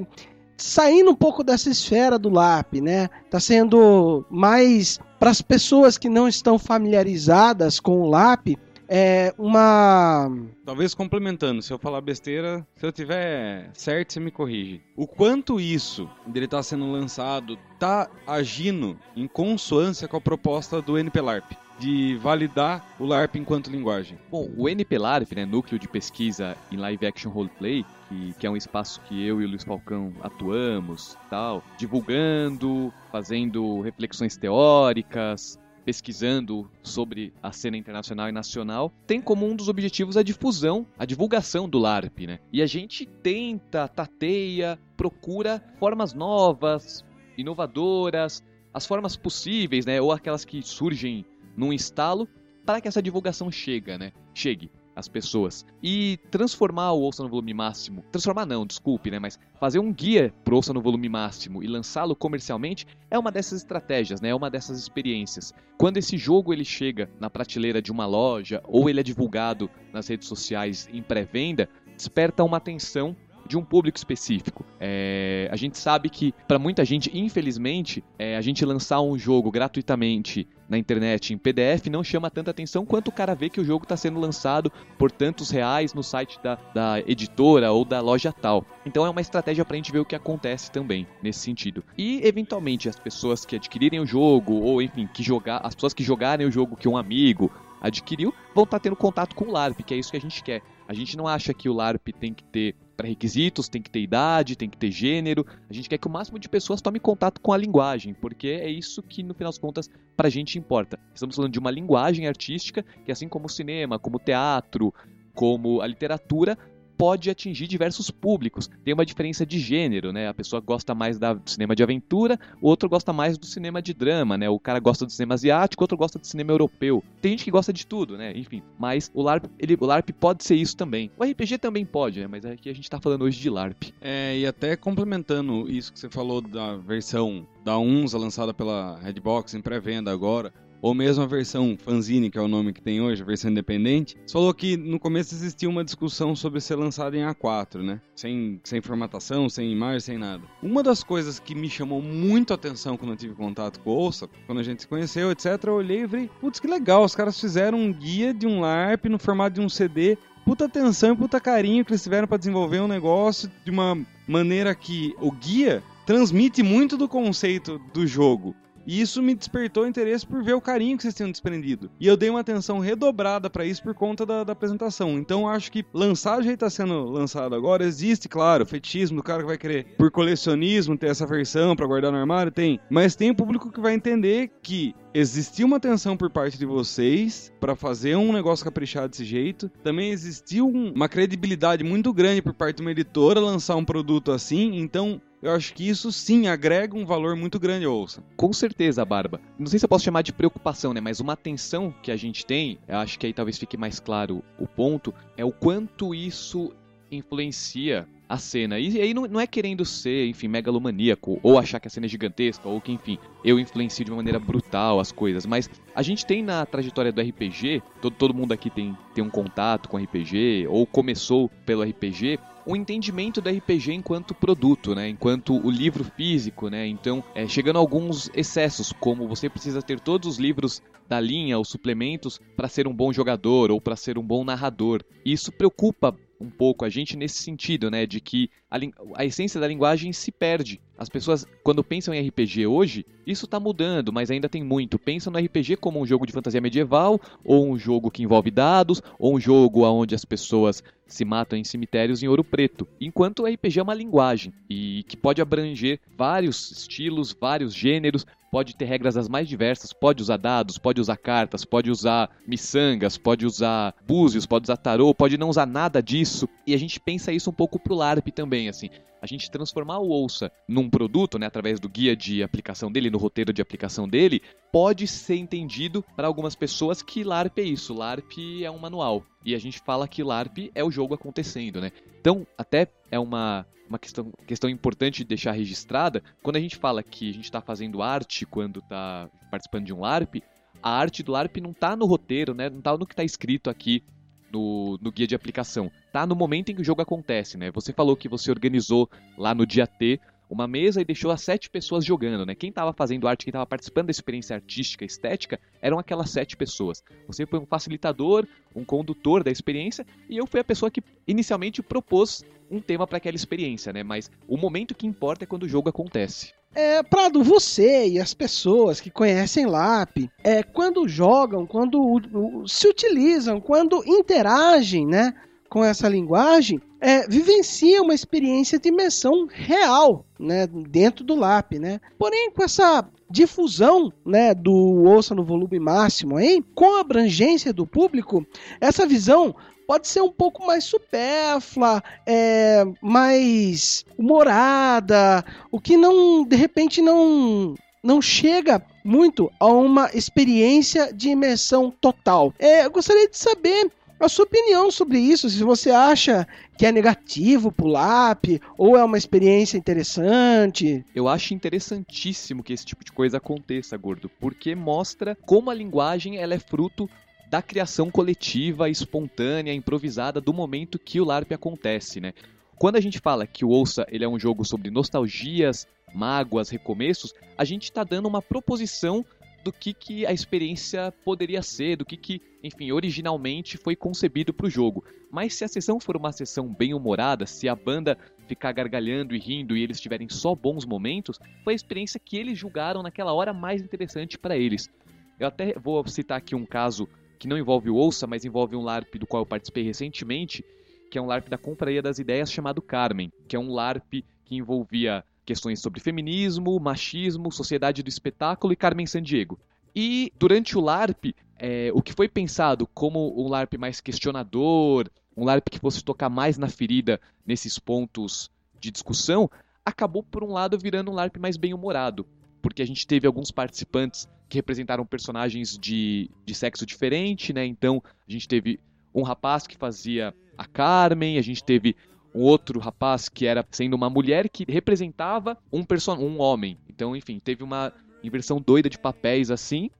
saindo um pouco dessa esfera do LAP, né? Está sendo mais para as pessoas que não estão familiarizadas com o LAP, é uma. Talvez complementando, se eu falar besteira, se eu tiver certo, você me corrige. O quanto isso dele tá sendo lançado tá agindo em consonância com a proposta do NPLARP de validar o LARP enquanto linguagem. Bom, o NPLARP, né, Núcleo de Pesquisa em Live Action Roleplay, que, que é um espaço que eu e o Luiz Falcão atuamos, tal, divulgando, fazendo reflexões teóricas, pesquisando sobre a cena internacional e nacional, tem como um dos objetivos a difusão, a divulgação do LARP, né? E a gente tenta, tateia, procura formas novas, inovadoras, as formas possíveis, né? Ou aquelas que surgem num estalo para que essa divulgação chega, né? Chegue as pessoas. E transformar o Ouça no volume máximo, transformar não, desculpe, né, mas fazer um guia pro Ouça no volume máximo e lançá-lo comercialmente é uma dessas estratégias, né, é uma dessas experiências. Quando esse jogo ele chega na prateleira de uma loja ou ele é divulgado nas redes sociais em pré-venda, desperta uma atenção de um público específico. É, a gente sabe que, para muita gente, infelizmente, é, a gente lançar um jogo gratuitamente na internet em PDF não chama tanta atenção quanto o cara vê que o jogo está sendo lançado por tantos reais no site da, da editora ou da loja tal. Então é uma estratégia para a gente ver o que acontece também nesse sentido. E eventualmente as pessoas que adquirirem o jogo ou enfim que jogar, as pessoas que jogarem o jogo que um amigo adquiriu vão estar tá tendo contato com o LARP, que é isso que a gente quer. A gente não acha que o LARP tem que ter pré-requisitos, tem que ter idade, tem que ter gênero. A gente quer que o máximo de pessoas tome contato com a linguagem, porque é isso que, no final das contas, pra gente importa. Estamos falando de uma linguagem artística que, assim como o cinema, como o teatro, como a literatura, pode atingir diversos públicos. Tem uma diferença de gênero, né? A pessoa gosta mais do cinema de aventura, o outro gosta mais do cinema de drama, né? O cara gosta do cinema asiático, outro gosta do cinema europeu. Tem gente que gosta de tudo, né? Enfim, mas o LARP, ele, o LARP pode ser isso também. O RPG também pode, né? Mas aqui a gente tá falando hoje de LARP. É, e até complementando isso que você falou da versão da UNSA lançada pela Redbox em pré-venda agora, ou mesmo a versão fanzine, que é o nome que tem hoje, a versão independente, falou que no começo existia uma discussão sobre ser lançado em A4, né? Sem, sem formatação, sem imagem, sem nada. Uma das coisas que me chamou muito a atenção quando eu tive contato com o Ouça, quando a gente se conheceu, etc., eu olhei e falei, putz, que legal, os caras fizeram um guia de um LARP no formato de um CD puta atenção e puta carinho que eles tiveram para desenvolver um negócio de uma maneira que o guia transmite muito do conceito do jogo. E isso me despertou interesse por ver o carinho que vocês tinham desprendido. E eu dei uma atenção redobrada para isso por conta da, da, apresentação. Então acho que lançar do jeito que está sendo lançado agora, existe, claro, fetichismo do cara que vai querer por colecionismo ter essa versão para guardar no armário, tem. Mas tem o público que vai entender que existiu uma atenção por parte de vocês para fazer um negócio caprichado desse jeito. Também existiu um, uma credibilidade muito grande por parte de uma editora lançar um produto assim. Então eu acho que isso sim agrega um valor muito grande Ouça. Com certeza, Barba. Não sei se eu posso chamar de preocupação, né? Mas uma atenção que a gente tem, eu acho que aí talvez fique mais claro o ponto, é o quanto isso influencia a cena. E aí não, não, é querendo ser, enfim, megalomaníaco, ou achar que a cena é gigantesca, ou que, enfim, eu influencio de uma maneira brutal as coisas. Mas a gente tem na trajetória do RPG, todo, todo mundo aqui tem, tem um contato com RPG, ou começou pelo RPG, um entendimento do RPG enquanto produto, né? Enquanto o livro físico, né? Então, é, chegando a alguns excessos, como você precisa ter todos os livros da linha, os suplementos, para ser um bom jogador ou para ser um bom narrador. Isso preocupa um pouco a gente nesse sentido, né? De que a, a, essência da linguagem se perde. As pessoas, quando pensam em RPG hoje, isso está mudando, mas ainda tem muito. Pensam no RPG como um jogo de fantasia medieval, ou um jogo que envolve dados, ou um jogo onde as pessoas se matam em cemitérios em ouro preto. Enquanto o RPG é uma linguagem e que pode abranger vários estilos, vários gêneros, pode ter regras das mais diversas, pode usar dados, pode usar cartas, pode usar miçangas, pode usar búzios, pode usar tarô, pode não usar nada disso. E a gente pensa isso um pouco pro LARP também, assim. A gente transformar o Ouça num produto, né, através do guia de aplicação dele, no roteiro de aplicação dele, pode ser entendido para algumas pessoas que LARP é isso, LARP é um manual. E a gente fala que LARP é o jogo acontecendo, né? Então, até é uma uma questão, questão importante de deixar registrada, quando a gente fala que a gente está fazendo arte quando está participando de um LARP, a arte do LARP não está no roteiro, né? não está no que está escrito aqui no, no, guia de aplicação. Tá no momento em que o jogo acontece, né? Você falou que você organizou lá no dia T uma mesa e deixou as sete pessoas jogando, né? Quem estava fazendo arte, quem estava participando da experiência artística, estética, eram aquelas sete pessoas. Você foi um facilitador, um condutor da experiência, e eu fui a pessoa que inicialmente propôs um tema para aquela experiência, né? Mas o momento que importa é quando o jogo acontece. É, Prado, você e as pessoas que conhecem LAP, é, quando jogam, quando se utilizam, quando interagem, né? Com essa linguagem, é, vivencia uma experiência de imersão real, né, dentro do LAP, né? Porém, com essa difusão, né, do ouça no volume máximo, hein, com a abrangência do público, essa visão pode ser um pouco mais supérflua, é, mais humorada, o que não, de repente, não não chega muito a uma experiência de imersão total. É, eu gostaria de saber a sua opinião sobre isso, se você acha que é negativo pro LAP ou é uma experiência interessante. Eu acho interessantíssimo que esse tipo de coisa aconteça, gordo, porque mostra como a linguagem ela é fruto da criação coletiva, espontânea, improvisada do momento que o LARP acontece, né? Quando a gente fala que o Ouça ele é um jogo sobre nostalgias, mágoas, recomeços, a gente está dando uma proposição do que, que a experiência poderia ser, do que, que, enfim, originalmente foi concebido para o jogo. Mas se a sessão for uma sessão bem humorada, se a banda ficar gargalhando e rindo e eles tiverem só bons momentos, foi a experiência que eles julgaram naquela hora mais interessante para eles. Eu até vou citar aqui um caso que não envolve o Ouça, mas envolve um LARP do qual eu participei recentemente, que é um LARP da Compraria das Ideias chamado Carmen, que é um LARP que envolvia questões sobre feminismo, machismo, sociedade do espetáculo e Carmen Sandiego. E durante o LARP, é, o que foi pensado como um LARP mais questionador, um LARP que fosse tocar mais na ferida nesses pontos de discussão, acabou por um lado virando um LARP mais bem-humorado, porque a gente teve alguns participantes que representaram personagens de, de sexo diferente, né? Então a gente teve um rapaz que fazia a Carmen, a gente teve um outro rapaz que era sendo uma mulher que representava um person um homem. Então, enfim, teve uma inversão doida de papéis assim.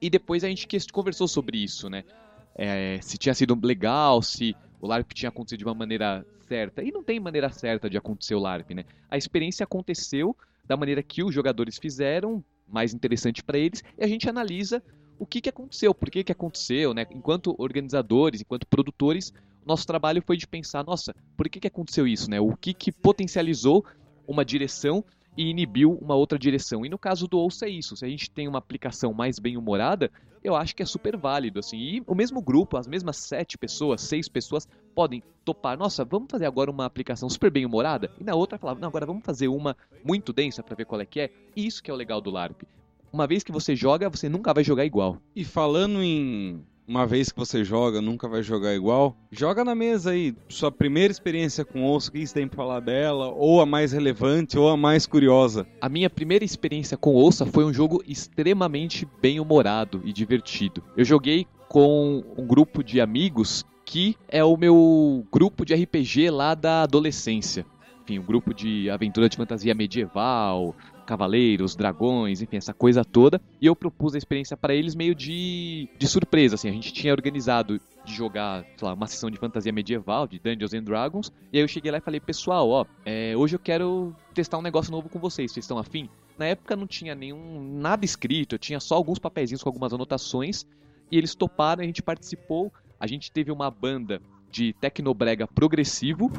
E depois a gente conversou sobre isso, né? É, se tinha sido legal, se o LARP tinha acontecido de uma maneira certa. E não tem maneira certa de acontecer o LARP, né? A experiência aconteceu da maneira que os jogadores fizeram, mais interessante para eles, e a gente analisa o que, que aconteceu, por que, que aconteceu, né? Enquanto organizadores, enquanto produtores, nosso trabalho foi de pensar, nossa, por que, que aconteceu isso, né? O que, que potencializou uma direção e inibiu uma outra direção. E no caso do Ouça é isso. Se a gente tem uma aplicação mais bem humorada, eu acho que é super válido, assim. E o mesmo grupo, as mesmas sete pessoas, seis pessoas, podem topar. Nossa, vamos fazer agora uma aplicação super bem humorada? E na outra falar, não, agora vamos fazer uma muito densa pra ver qual é que é. E isso que é o legal do LARP. Uma vez que você joga, você nunca vai jogar igual. E falando em uma vez que você joga, nunca vai jogar igual, joga na mesa aí sua primeira experiência com osso, o que você tem pra falar dela, ou a mais relevante, ou a mais curiosa. A minha primeira experiência com Ouça foi um jogo extremamente bem humorado e divertido. Eu joguei com um grupo de amigos que é o meu grupo de RPG lá da adolescência. Enfim, um grupo de aventura de fantasia medieval, cavaleiros, dragões, enfim, essa coisa toda. E eu propus a experiência para eles meio de, de surpresa, assim. A gente tinha organizado de jogar, sei lá, uma sessão de fantasia medieval, de Dungeons and Dragons. E aí eu cheguei lá e falei, pessoal, ó, é, hoje eu quero testar um negócio novo com vocês, vocês estão afim? Na época não tinha nenhum nada escrito, eu tinha só alguns papeizinhos com algumas anotações. E eles toparam, a gente participou. A gente teve uma banda de tecnobrega progressivo.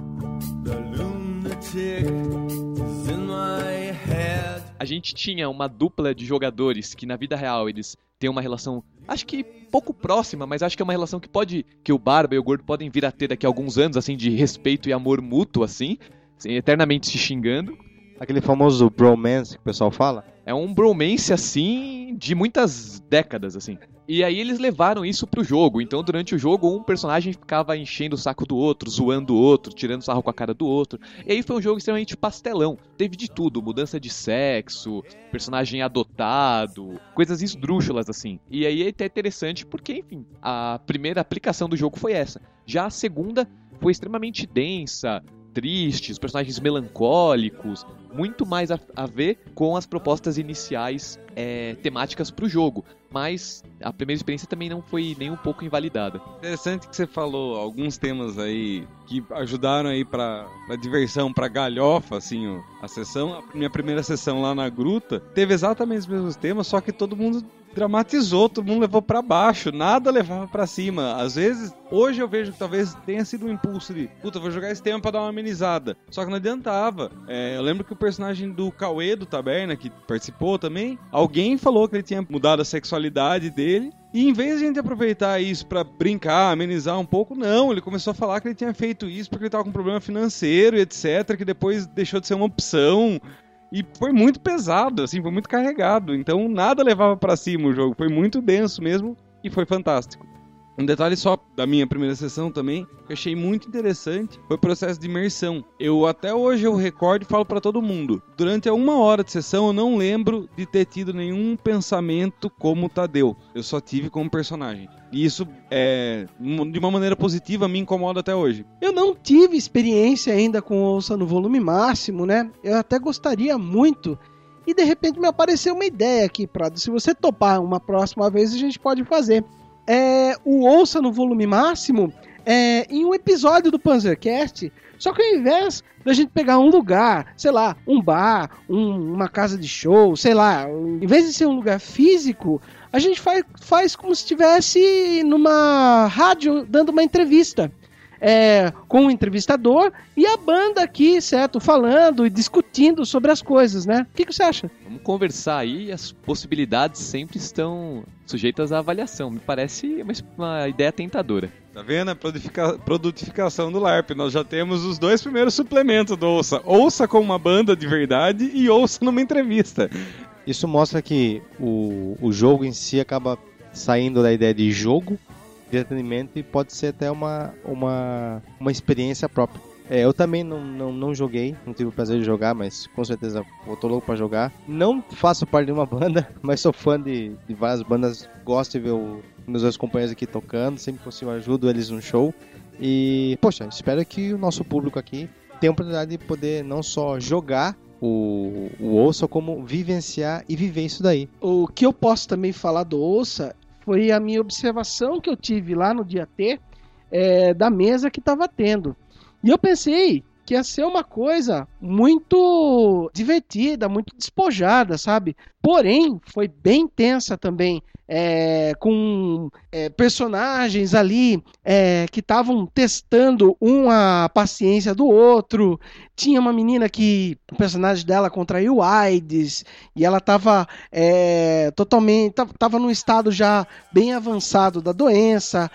The lunatic is in my head. A gente tinha uma dupla de jogadores que na vida real eles têm uma relação, acho que pouco próxima, mas acho que é uma relação que pode que o Barba e o Gordo podem vir a ter daqui a alguns anos assim de respeito e amor mútuo assim, eternamente se xingando. Aquele famoso bromance que o pessoal fala. É um bromance assim de muitas décadas assim. E aí eles levaram isso pro jogo. Então durante o jogo um personagem ficava enchendo o saco do outro, zoando o outro, tirando sarro com a cara do outro. E aí foi um jogo extremamente pastelão. Teve de tudo, mudança de sexo, personagem adotado, coisas esdrúxulas assim. E aí é até interessante porque, enfim, a primeira aplicação do jogo foi essa. Já a segunda foi extremamente densa, triste, os personagens melancólicos, muito mais a, a ver com as propostas iniciais é, temáticas pro jogo. Mas a primeira experiência também não foi nem um pouco invalidada. Interessante que você falou alguns temas aí que ajudaram aí pra, pra diversão, pra galhofa, assim, a sessão. A minha primeira sessão lá na gruta teve exatamente os mesmos temas, só que todo mundo dramatizou, todo mundo levou pra baixo, nada levava pra cima. Às vezes, hoje eu vejo que talvez tenha sido um impulso de, puta, vou jogar esse tema pra dar uma amenizada. Só que não adiantava. É, eu lembro que o personagem do Cauê do Taberna, que participou também, alguém falou que ele tinha mudado a sexualidade dele. E em vez de a gente aproveitar isso pra brincar, amenizar um pouco, não, ele começou a falar que ele tinha feito isso porque ele tava com problema financeiro e etc, que depois deixou de ser uma opção. E foi muito pesado, assim, foi muito carregado. Então nada levava pra cima o jogo. Foi muito denso mesmo e foi fantástico. Um detalhe só da minha primeira sessão também, que eu achei muito interessante, foi o processo de imersão. Eu até hoje eu recordo e falo pra todo mundo. Durante uma hora de sessão eu não lembro de ter tido nenhum pensamento como Tadeu. Eu só tive como personagem. E isso, é, de uma maneira positiva, me incomoda até hoje. Eu não tive experiência ainda com ouça no volume máximo, né? Eu até gostaria muito. E de repente me apareceu uma ideia aqui, Prado. Se você topar uma próxima vez, a gente pode fazer. É, o ouça no volume máximo é, em um episódio do Panzercast. Só que ao invés da gente pegar um lugar, sei lá, um bar, um- uma casa de show, sei lá, em vez de ser um lugar físico, a gente faz, faz como se estivesse numa rádio dando uma entrevista. É, com o entrevistador e a banda aqui, certo? Falando e discutindo sobre as coisas, né? O que, que você acha? Vamos conversar aí e as possibilidades sempre estão sujeitas à avaliação. Me parece uma, uma ideia tentadora. Tá vendo? A produtifica- produtificação do LARP. Nós já temos os dois primeiros suplementos do Ouça. Ouça com uma banda de verdade e ouça numa entrevista. Isso mostra que o, o jogo em si acaba saindo da ideia de jogo, entretenimento e pode ser até uma, uma, uma experiência própria. É, eu também não, não, não joguei, não tive o prazer de jogar, mas com certeza eu tô louco pra jogar. Não faço parte de uma banda, mas sou fã de, de várias bandas. Gosto de ver o- meus dois companheiros aqui tocando, sempre possível ajudo eles no show. E, poxa, espero que o nosso público aqui tenha a oportunidade de poder não só jogar, o, o ouça como vivenciar e viver isso daí. O que eu posso também falar do Ouça foi a minha observação que eu tive lá no dia T é, da mesa que estava tendo. E eu pensei que ia ser uma coisa muito divertida, muito despojada, sabe? Porém, foi bem tensa também. é, com é, personagens ali é, que estavam testando um a paciência do outro. Tinha uma menina que o personagem dela contraiu AIDS e ela estava é, totalmente, ta- tava num estado já bem avançado da doença.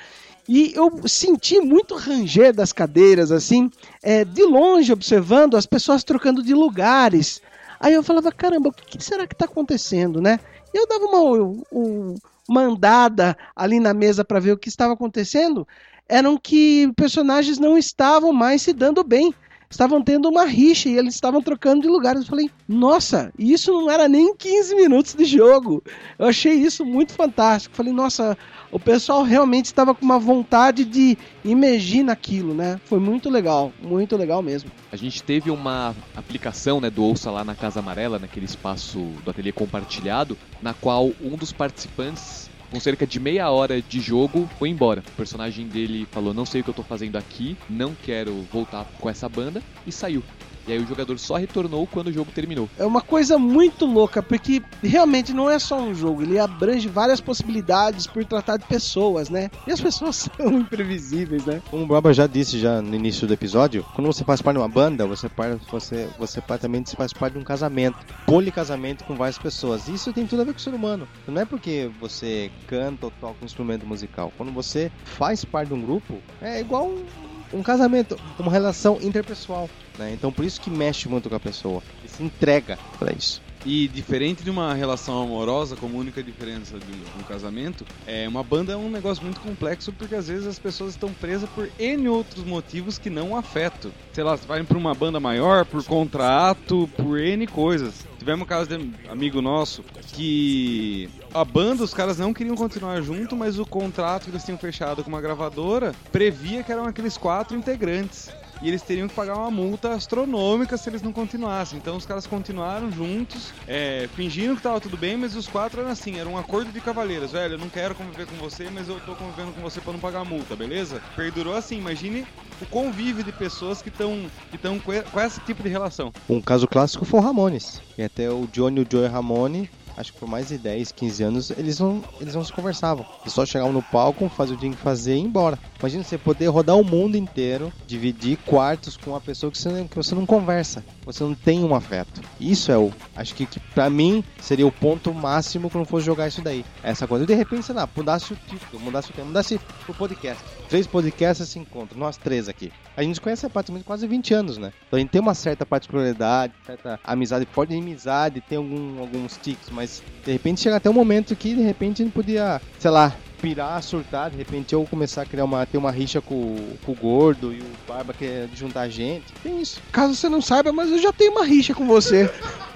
E eu senti muito ranger das cadeiras, assim, é, de longe observando as pessoas trocando de lugares. Aí eu falava, caramba, o que que será que está acontecendo, né? E eu dava uma, um- uma andada ali na mesa para ver o que estava acontecendo. Eram que personagens não estavam mais se dando bem. Estavam tendo uma rixa e eles estavam trocando de lugares. Eu falei, nossa, isso não era nem 15 minutos de jogo. Eu achei isso muito fantástico. Falei, nossa, o pessoal realmente estava com uma vontade de imergir naquilo, né? Foi muito legal, muito legal mesmo. A gente teve uma aplicação né, do Ouça lá na Casa Amarela, naquele espaço do ateliê compartilhado, na qual um dos participantes, com cerca de meia hora de jogo, foi embora. O personagem dele falou: Não sei o que eu tô fazendo aqui, não quero voltar com essa banda, e saiu. E aí o jogador só retornou quando o jogo terminou. É uma coisa muito louca, porque realmente não é só um jogo, ele abrange várias possibilidades por tratar de pessoas, né? E as pessoas são imprevisíveis, né? Como o Baba já disse já no início do episódio, quando você faz parte de uma banda, você, par- você, você praticamente faz parte de um casamento, policasamento com várias pessoas. Isso tem tudo a ver com o ser humano. Não é porque você canta ou toca um instrumento musical. Quando você faz parte de um grupo, é igual um, um casamento, uma relação interpessoal. Né? Então por isso que mexe muito com a pessoa. E se entrega para isso. E diferente de uma relação amorosa, como única diferença de um casamento, é uma banda é um negócio muito complexo porque às vezes as pessoas estão presas por N outros motivos que não afetam. Sei lá, vai para uma banda maior, por contrato, por N coisas. Tivemos um caso de amigo nosso que a banda, os caras não queriam continuar junto, mas o contrato que eles tinham fechado com uma gravadora previa que eram aqueles quatro integrantes. E eles teriam que pagar uma multa astronômica se eles não continuassem. Então os caras continuaram juntos, é, fingindo que tava tudo bem, mas os quatro eram assim, era um acordo de cavaleiros. Velho, eu não quero conviver com você, mas eu tô convivendo com você pra não pagar a multa, beleza? Perdurou assim, imagine o convívio de pessoas que estão que tão com, com esse tipo de relação. Um caso clássico foi o Ramones. E até o Johnny e o Joey Ramone, acho que por mais de 10, 15 anos, eles não, eles não se conversavam. Eles só chegavam no palco, faziam o que tinha que fazer e embora. Imagina você poder rodar o mundo inteiro, dividir quartos com uma pessoa que você, que você não conversa. Você não tem um afeto. Isso é o. Acho que, que pra mim seria o ponto máximo quando fosse jogar isso daí. Essa coisa. De repente, sei lá, mudasse o título, mudasse o tema, mudasse o podcast. Três podcasts se encontram, nós três aqui. A gente conhece praticamente quase 20 anos, né? Então a gente tem uma certa particularidade, certa amizade, pode ter amizade, tem algum, alguns tics, mas de repente chega até um momento que de repente a gente podia, sei lá, pirar, surtar, de repente eu começar a criar uma, ter uma rixa com, com o gordo e o barba quer juntar a gente. Tem isso. Caso você não saiba, mas eu já tenho uma rixa com você.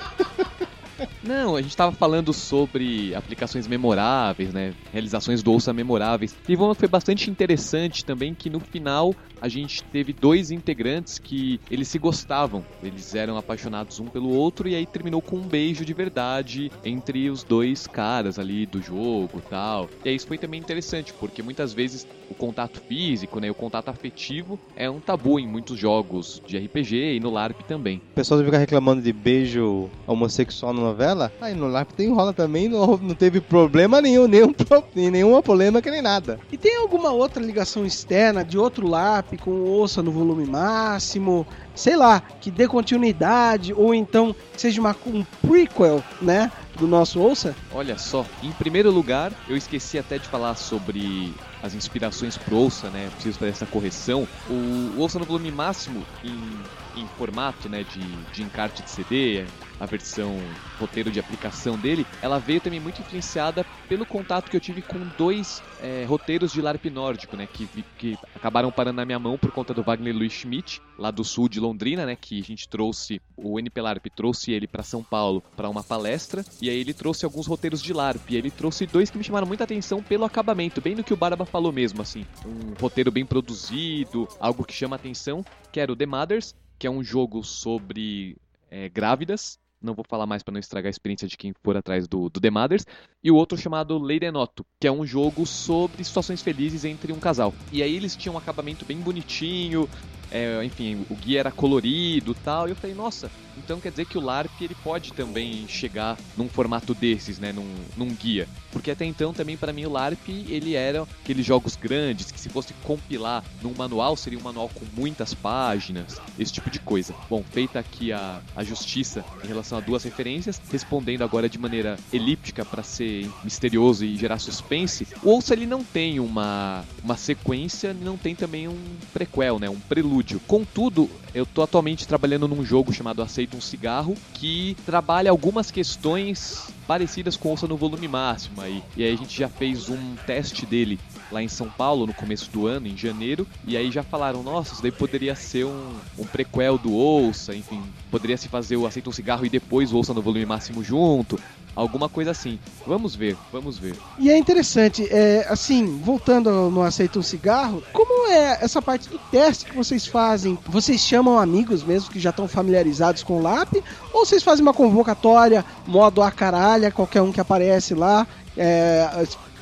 Não, a gente tava falando sobre aplicações memoráveis, né? Realizações do Ouça memoráveis. E uma foi bastante interessante também que no final a gente teve dois integrantes que eles se gostavam. Eles eram apaixonados um pelo outro e aí terminou com um beijo de verdade entre os dois caras ali do jogo, tal. E aí isso foi também interessante, porque muitas vezes o contato físico, né, o contato afetivo é um tabu em muitos jogos de RPG e no LARP também. O pessoal fica reclamando de beijo homossexual na novela. Aí no tem rola também, não, não teve problema nenhum, nenhum, nenhuma polêmica nem nada. E tem alguma outra ligação externa de outro LARP com o Ouça no volume máximo? Sei lá, que dê continuidade ou então seja uma, um prequel, né? Do nosso Ouça? Olha só, em primeiro lugar, eu esqueci até de falar sobre as inspirações pro Ouça, né? Preciso fazer essa correção. O Ouça no volume máximo, em, em formato né, de, de encarte de CD, a versão roteiro de aplicação dele, ela veio também muito influenciada pelo contato que eu tive com dois é, roteiros de LARP nórdico, né? Que, que acabaram parando na minha mão por conta do Wagner Luiz Schmidt, lá do sul de Londrina, né? Que a gente trouxe, o NP LARP trouxe ele para São Paulo para uma palestra, e aí ele trouxe alguns roteiros de LARP, e ele trouxe dois que me chamaram muita atenção pelo acabamento, bem no que o Barba falou mesmo, assim. Um roteiro bem produzido, algo que chama atenção, que era o The Mothers, que é um jogo sobre é, grávidas. Não vou falar mais para não estragar a experiência de quem for atrás do, do The Mothers. E o outro chamado Leidenoto, que é um jogo sobre situações felizes entre um casal. E aí eles tinham um acabamento bem bonitinho, é, enfim, o guia era colorido tal. E eu falei, nossa, então quer dizer que o LARP ele pode também chegar num formato desses, né, num, num guia. Porque até então também para mim o LARP ele era aqueles jogos grandes que se fosse compilar num manual seria um manual com muitas páginas, esse tipo de coisa. Bom, feita aqui a, a justiça em relação a duas referências, respondendo agora de maneira elíptica para ser misterioso e gerar suspense, o Ouça ele não tem uma, uma sequência, não tem também um prequel, né, um prelúdio. Contudo, eu tô atualmente trabalhando num jogo chamado Aceita um Cigarro, que trabalha algumas questões parecidas com Ouça no volume máximo aí. E aí a gente já fez um teste dele lá em São Paulo no começo do ano, em janeiro, e aí já falaram, nossa, isso daí poderia ser um, um prequel do Ouça, enfim, poderia se fazer o Aceita um Cigarro e depois o Ouça no volume máximo junto, alguma coisa assim. Vamos ver, vamos ver. E é interessante, é, assim, voltando no Aceita um Cigarro, como é essa parte do teste que vocês fazem? Vocês chamam amigos mesmo que já estão familiarizados com o LAP? Ou vocês fazem uma convocatória, modo a caralha, qualquer um que aparece lá, é,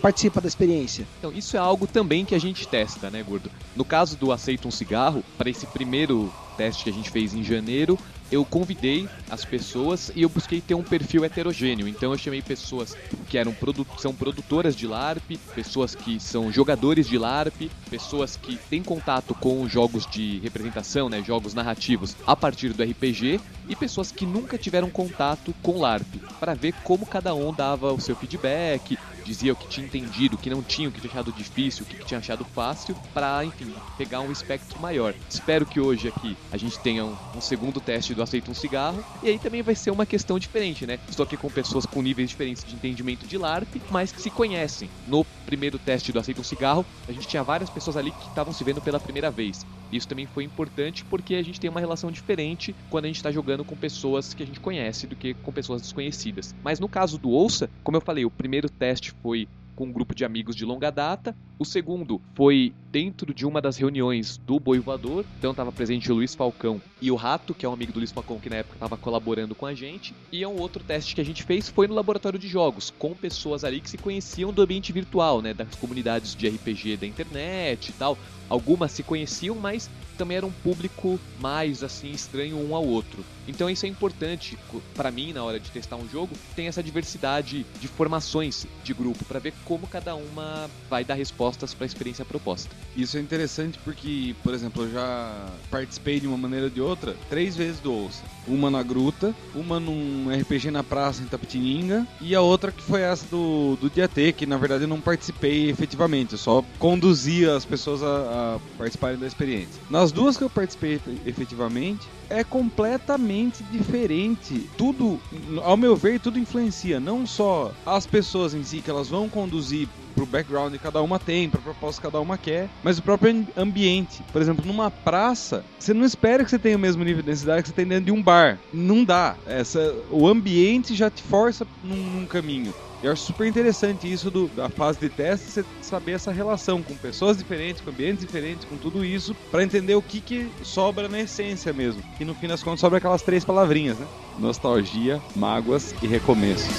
participa da experiência? Então, isso é algo também que a gente testa, né, Gordo? No caso do Aceita um Cigarro, para esse primeiro teste que a gente fez em janeiro, eu convidei as pessoas e eu busquei ter um perfil heterogêneo. Então eu chamei pessoas que eram produ são produtoras de LARP, pessoas que são jogadores de LARP, pessoas que têm contato com jogos de representação, né, jogos narrativos a partir do RPG e pessoas que nunca tiveram contato com LARP, para ver como cada um dava o seu feedback, dizia o que tinha entendido, o que não tinha, o que tinha achado difícil, o que tinha achado fácil, para, enfim, pegar um espectro maior. Espero que hoje aqui a gente tenha um, um segundo teste do Aceita um Cigarro, e aí também vai ser uma questão diferente, né? Estou aqui com pessoas com níveis diferentes de entendimento de LARP, mas que se conhecem. No primeiro teste do Aceita um Cigarro, a gente tinha várias pessoas ali que estavam se vendo pela primeira vez. Isso também foi importante porque a gente tem uma relação diferente quando a gente está jogando com pessoas que a gente conhece do que com pessoas desconhecidas. Mas no caso do Ouça, como eu falei, o primeiro teste foi com um grupo de amigos de longa data. O segundo foi dentro de uma das reuniões do Boi Voador. Então estava presente o Luiz Falcão e o Rato, que é um amigo do Luiz Falcão que na época estava colaborando com a gente. E é um outro teste que a gente fez foi no laboratório de jogos, com pessoas ali que se conheciam do ambiente virtual, né, das comunidades de RPG da internet e tal. Algumas se conheciam, mas também era um público mais assim estranho um ao outro. Então isso é importante para mim na hora de testar um jogo, tem essa diversidade de formações de grupo para ver como cada uma vai dar respostas para a experiência proposta. Isso é interessante porque, por exemplo, eu já participei de uma maneira ou de outra três vezes do Ouça. Uma na Gruta, uma num RPG na praça em Tapetininga e a outra que foi essa do, do Dia T, que na verdade eu não participei efetivamente, eu só conduzia as pessoas a, a participarem da experiência. Nas duas que eu participei efetivamente, é completamente diferente. Tudo, ao meu ver, tudo influencia. Não só as pessoas em si, que elas vão conduzir pro background que cada uma tem, pra proposta que cada uma quer, mas o próprio ambiente. Por exemplo, numa praça, você não espera que você tenha o mesmo nível de densidade que você tem dentro de um bar. Não dá. Essa, o ambiente já te força num, num caminho. Eu acho super interessante isso do, da fase de teste, você saber essa relação com pessoas diferentes, com ambientes diferentes, com tudo isso, para entender o que, que sobra na essência mesmo. E no fim das contas sobra aquelas três palavrinhas, né? Nostalgia, mágoas e recomeços.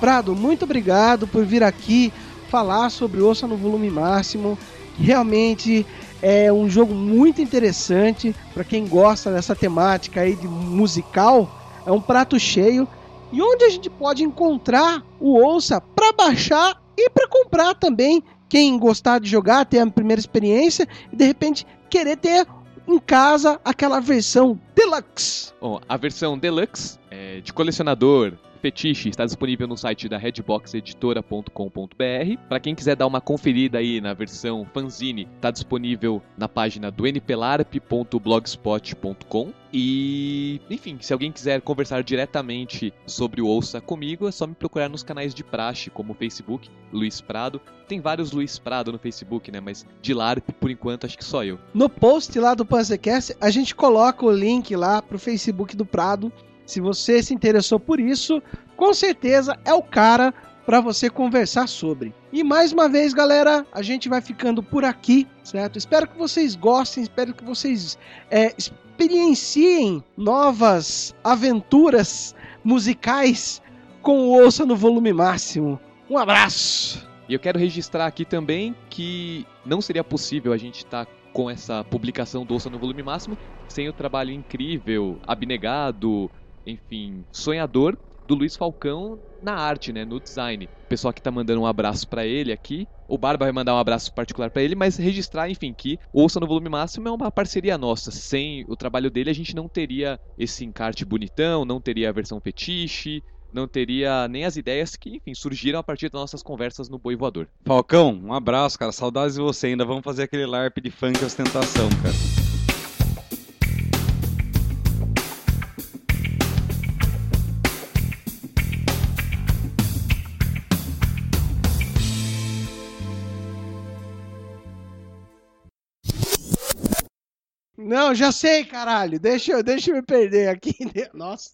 Prado, muito obrigado por vir aqui falar sobre Ouça no Volume Máximo. Realmente é um jogo muito interessante para quem gosta dessa temática aí de musical. É um prato cheio. E onde a gente pode encontrar o Ouça para baixar e para comprar também. Quem gostar de jogar, ter a primeira experiência e de repente querer ter em casa aquela versão deluxe. Bom, a versão deluxe é de colecionador Fetiche está disponível no site da redboxeditora.com.br. Para quem quiser dar uma conferida aí na versão fanzine, está disponível na página do nplarp.blogspot.com. E, enfim, se alguém quiser conversar diretamente sobre o Ouça comigo, é só me procurar nos canais de praxe, como o Facebook, Luiz Prado. Tem vários Luiz Prado no Facebook, né? Mas de LARP, por enquanto, acho que só eu. No post lá do Panzercast, a gente coloca o link lá pro Facebook do Prado. Se você se interessou por isso, com certeza é o cara para você conversar sobre. E mais uma vez, galera, a gente vai ficando por aqui, certo? Espero que vocês gostem, espero que vocês é, experienciem novas aventuras musicais com o Ouça no volume máximo. Um abraço! E eu quero registrar aqui também que não seria possível a gente estar com essa publicação do Ouça no volume máximo sem o trabalho incrível, abnegado, enfim, sonhador do Luiz Falcão na arte, né, no design. O pessoal que tá mandando um abraço para ele aqui. O Barba vai mandar um abraço particular para ele, mas registrar, enfim, que Ouça no Volume Máximo é uma parceria nossa. Sem o trabalho dele, a gente não teria esse encarte bonitão, não teria a versão fetiche, não teria nem as ideias que, enfim, surgiram a partir das nossas conversas no Boi Voador. Falcão, um abraço, cara. Saudades de você ainda. Vamos fazer aquele LARP de funk ostentação, cara. Não, já sei, caralho. Deixa, eu- deixa eu me perder aqui. Nossa.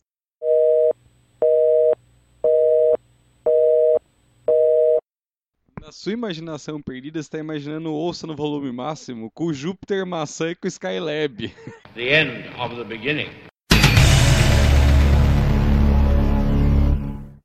Na sua imaginação perdida, você está imaginando Ouça no volume máximo com o Júpiter Maçã e com o Skylab. the end of the beginning.